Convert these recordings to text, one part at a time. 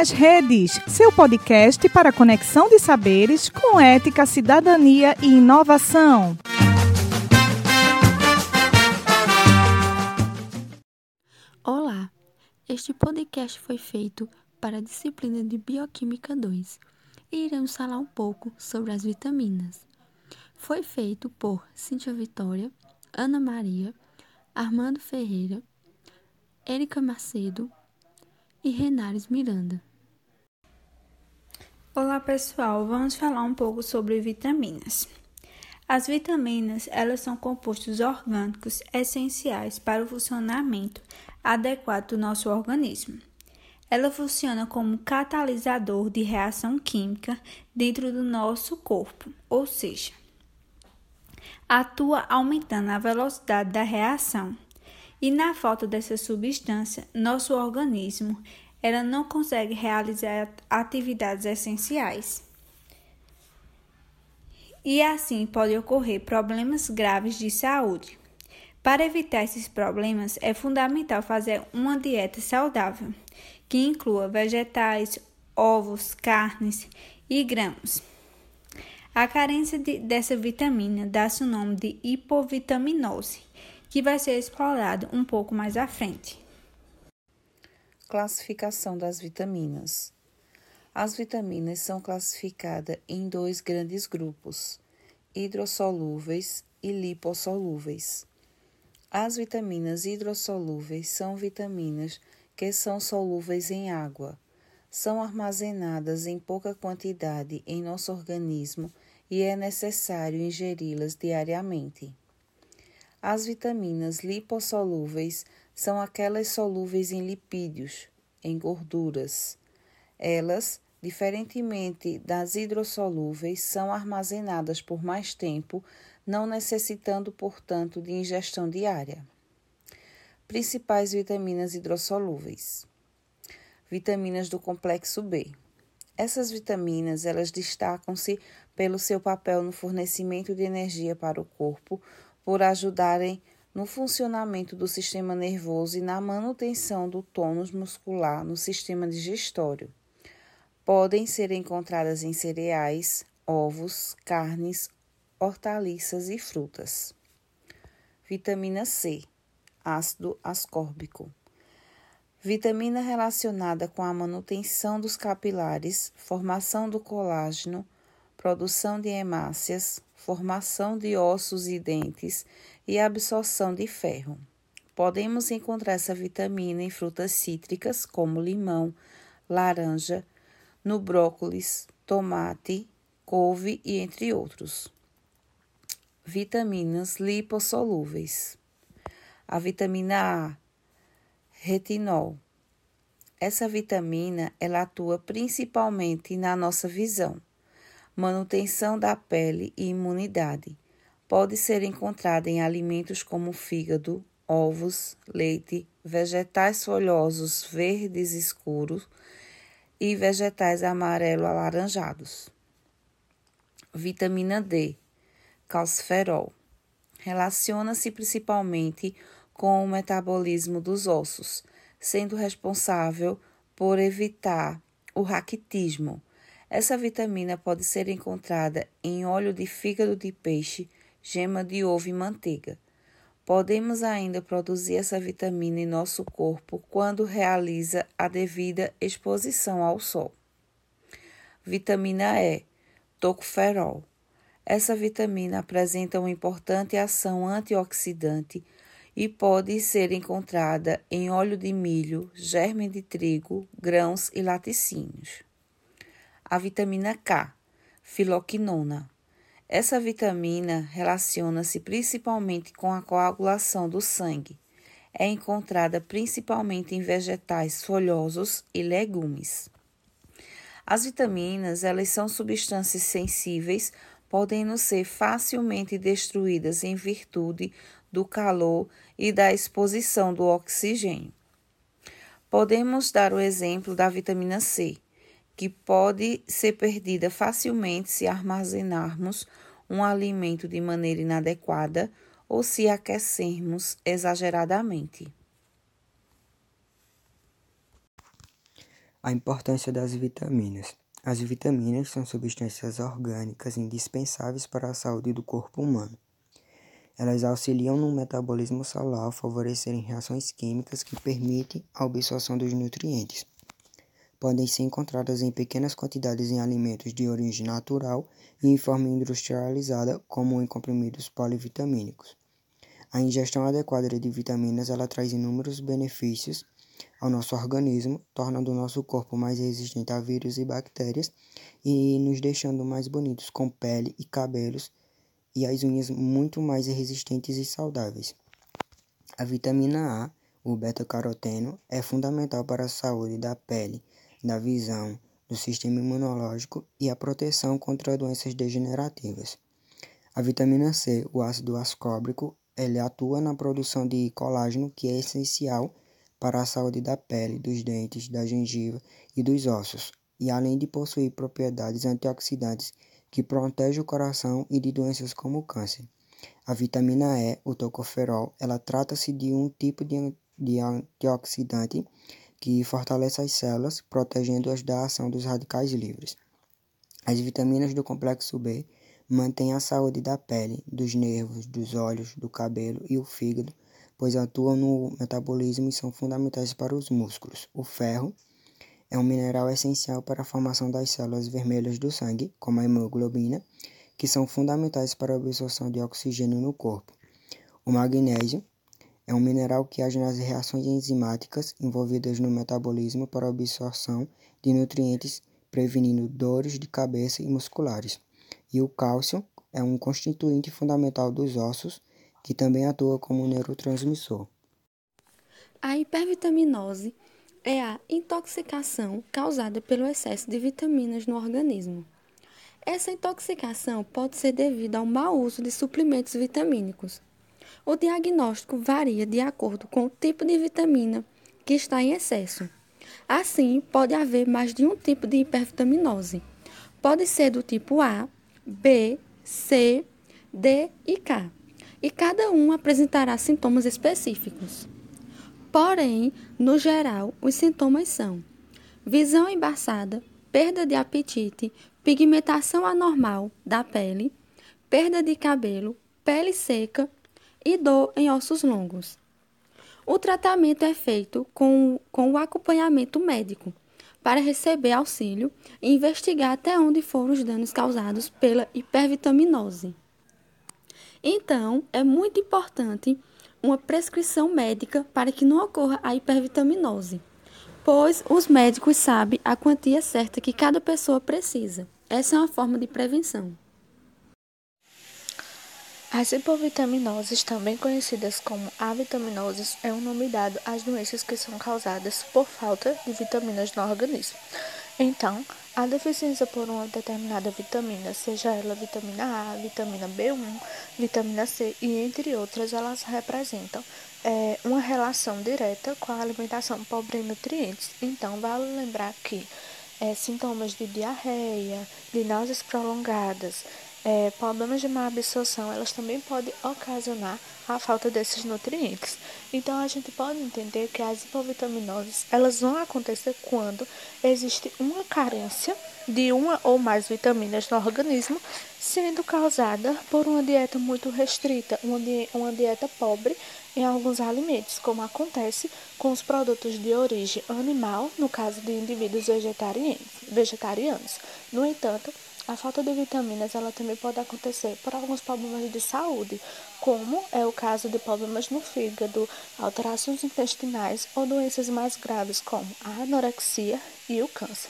nas Redes, seu podcast para conexão de saberes com ética, cidadania e inovação. Olá, este podcast foi feito para a disciplina de Bioquímica 2 e iremos falar um pouco sobre as vitaminas. Foi feito por Cíntia Vitória, Ana Maria, Armando Ferreira, Érica Macedo e Renares Miranda. Olá pessoal, vamos falar um pouco sobre vitaminas. As vitaminas, elas são compostos orgânicos essenciais para o funcionamento adequado do nosso organismo. Ela funciona como catalisador de reação química dentro do nosso corpo, ou seja, atua aumentando a velocidade da reação e na falta dessa substância, nosso organismo ela não consegue realizar atividades essenciais. E assim pode ocorrer problemas graves de saúde. Para evitar esses problemas, é fundamental fazer uma dieta saudável, que inclua vegetais, ovos, carnes e grãos. A carência de, dessa vitamina dá-se o nome de hipovitaminose que vai ser explorado um pouco mais à frente. Classificação das vitaminas. As vitaminas são classificadas em dois grandes grupos: hidrossolúveis e lipossolúveis. As vitaminas hidrossolúveis são vitaminas que são solúveis em água. São armazenadas em pouca quantidade em nosso organismo e é necessário ingeri-las diariamente. As vitaminas lipossolúveis são aquelas solúveis em lipídios, em gorduras. Elas, diferentemente das hidrossolúveis, são armazenadas por mais tempo, não necessitando, portanto, de ingestão diária. Principais vitaminas hidrossolúveis. Vitaminas do complexo B. Essas vitaminas, elas destacam-se pelo seu papel no fornecimento de energia para o corpo, por ajudarem no funcionamento do sistema nervoso e na manutenção do tônus muscular no sistema digestório. Podem ser encontradas em cereais, ovos, carnes, hortaliças e frutas. Vitamina C, ácido ascórbico. Vitamina relacionada com a manutenção dos capilares, formação do colágeno, produção de hemácias, formação de ossos e dentes e absorção de ferro. Podemos encontrar essa vitamina em frutas cítricas como limão, laranja, no brócolis, tomate, couve e entre outros. Vitaminas lipossolúveis. A vitamina A, retinol. Essa vitamina ela atua principalmente na nossa visão manutenção da pele e imunidade. Pode ser encontrada em alimentos como fígado, ovos, leite, vegetais folhosos verdes escuros e vegetais amarelo alaranjados. Vitamina D, calciferol. Relaciona-se principalmente com o metabolismo dos ossos, sendo responsável por evitar o raquitismo, essa vitamina pode ser encontrada em óleo de fígado de peixe, gema de ovo e manteiga. Podemos ainda produzir essa vitamina em nosso corpo quando realiza a devida exposição ao sol. Vitamina E, tocoferol. Essa vitamina apresenta uma importante ação antioxidante e pode ser encontrada em óleo de milho, germe de trigo, grãos e laticínios a vitamina K, filoquinona. Essa vitamina relaciona-se principalmente com a coagulação do sangue. É encontrada principalmente em vegetais folhosos e legumes. As vitaminas, elas são substâncias sensíveis, podendo ser facilmente destruídas em virtude do calor e da exposição do oxigênio. Podemos dar o exemplo da vitamina C, que pode ser perdida facilmente se armazenarmos um alimento de maneira inadequada ou se aquecermos exageradamente. A importância das vitaminas. As vitaminas são substâncias orgânicas indispensáveis para a saúde do corpo humano. Elas auxiliam no metabolismo celular favorecerem reações químicas que permitem a absorção dos nutrientes. Podem ser encontradas em pequenas quantidades em alimentos de origem natural e em forma industrializada, como em comprimidos polivitamínicos. A ingestão adequada de vitaminas ela traz inúmeros benefícios ao nosso organismo, tornando o nosso corpo mais resistente a vírus e bactérias e nos deixando mais bonitos com pele e cabelos e as unhas muito mais resistentes e saudáveis. A vitamina A, o beta-caroteno, é fundamental para a saúde da pele, da visão, do sistema imunológico e a proteção contra doenças degenerativas. A vitamina C, o ácido ascórbico, ele atua na produção de colágeno, que é essencial para a saúde da pele, dos dentes, da gengiva e dos ossos, e além de possuir propriedades antioxidantes que protegem o coração e de doenças como o câncer. A vitamina E, o tocoferol, ela trata-se de um tipo de antioxidante que fortalece as células, protegendo-as da ação dos radicais livres. As vitaminas do complexo B mantêm a saúde da pele, dos nervos, dos olhos, do cabelo e o fígado pois atuam no metabolismo e são fundamentais para os músculos. O ferro é um mineral essencial para a formação das células vermelhas do sangue, como a hemoglobina, que são fundamentais para a absorção de oxigênio no corpo. O magnésio é um mineral que age nas reações enzimáticas envolvidas no metabolismo para absorção de nutrientes, prevenindo dores de cabeça e musculares. E o cálcio é um constituinte fundamental dos ossos que também atua como neurotransmissor. A hipervitaminose é a intoxicação causada pelo excesso de vitaminas no organismo. Essa intoxicação pode ser devida ao mau uso de suplementos vitamínicos. O diagnóstico varia de acordo com o tipo de vitamina que está em excesso. Assim, pode haver mais de um tipo de hipervitaminose. Pode ser do tipo A, B, C, D e K e cada um apresentará sintomas específicos. Porém, no geral, os sintomas são visão embaçada, perda de apetite, pigmentação anormal da pele, perda de cabelo, pele seca e dor em ossos longos. O tratamento é feito com, com o acompanhamento médico para receber auxílio e investigar até onde foram os danos causados pela hipervitaminose. Então, é muito importante uma prescrição médica para que não ocorra a hipervitaminose, pois os médicos sabem a quantia certa que cada pessoa precisa. Essa é uma forma de prevenção. As hipovitaminoses, também conhecidas como avitaminoses, é um nome dado às doenças que são causadas por falta de vitaminas no organismo. Então, a deficiência por uma determinada vitamina, seja ela vitamina A, vitamina B1, vitamina C e entre outras, elas representam é, uma relação direta com a alimentação pobre em nutrientes. Então, vale lembrar que é, sintomas de diarreia, de náuseas prolongadas, é, problemas de má absorção, elas também podem ocasionar a falta desses nutrientes. Então, a gente pode entender que as hipovitaminoses, elas vão acontecer quando existe uma carência de uma ou mais vitaminas no organismo, sendo causada por uma dieta muito restrita, uma, di uma dieta pobre em alguns alimentos, como acontece com os produtos de origem animal, no caso de indivíduos vegetarianos. vegetarianos. No entanto, a falta de vitaminas ela também pode acontecer por alguns problemas de saúde, como é o caso de problemas no fígado, alterações intestinais ou doenças mais graves como a anorexia e o câncer.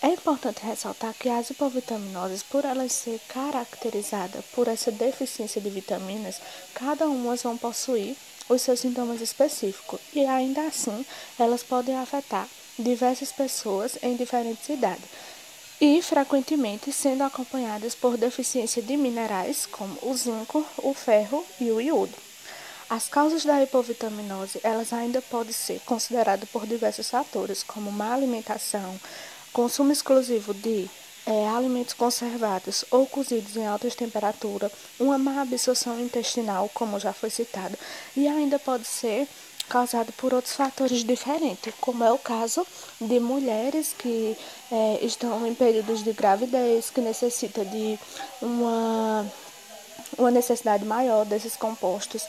É importante ressaltar que as hipovitaminoses, por elas ser caracterizadas por essa deficiência de vitaminas, cada uma vão possuir os seus sintomas específicos e ainda assim elas podem afetar diversas pessoas em diferentes idades e frequentemente sendo acompanhadas por deficiência de minerais como o zinco, o ferro e o iodo. As causas da hipovitaminose, elas ainda podem ser consideradas por diversos fatores, como má alimentação, consumo exclusivo de é, alimentos conservados ou cozidos em altas temperaturas, uma má absorção intestinal, como já foi citado, e ainda pode ser causado por outros fatores diferentes, como é o caso de mulheres que é, estão em períodos de gravidez, que necessitam de uma, uma necessidade maior desses compostos,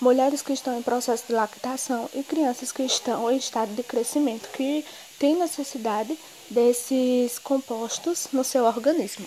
mulheres que estão em processo de lactação e crianças que estão em estado de crescimento, que têm necessidade desses compostos no seu organismo.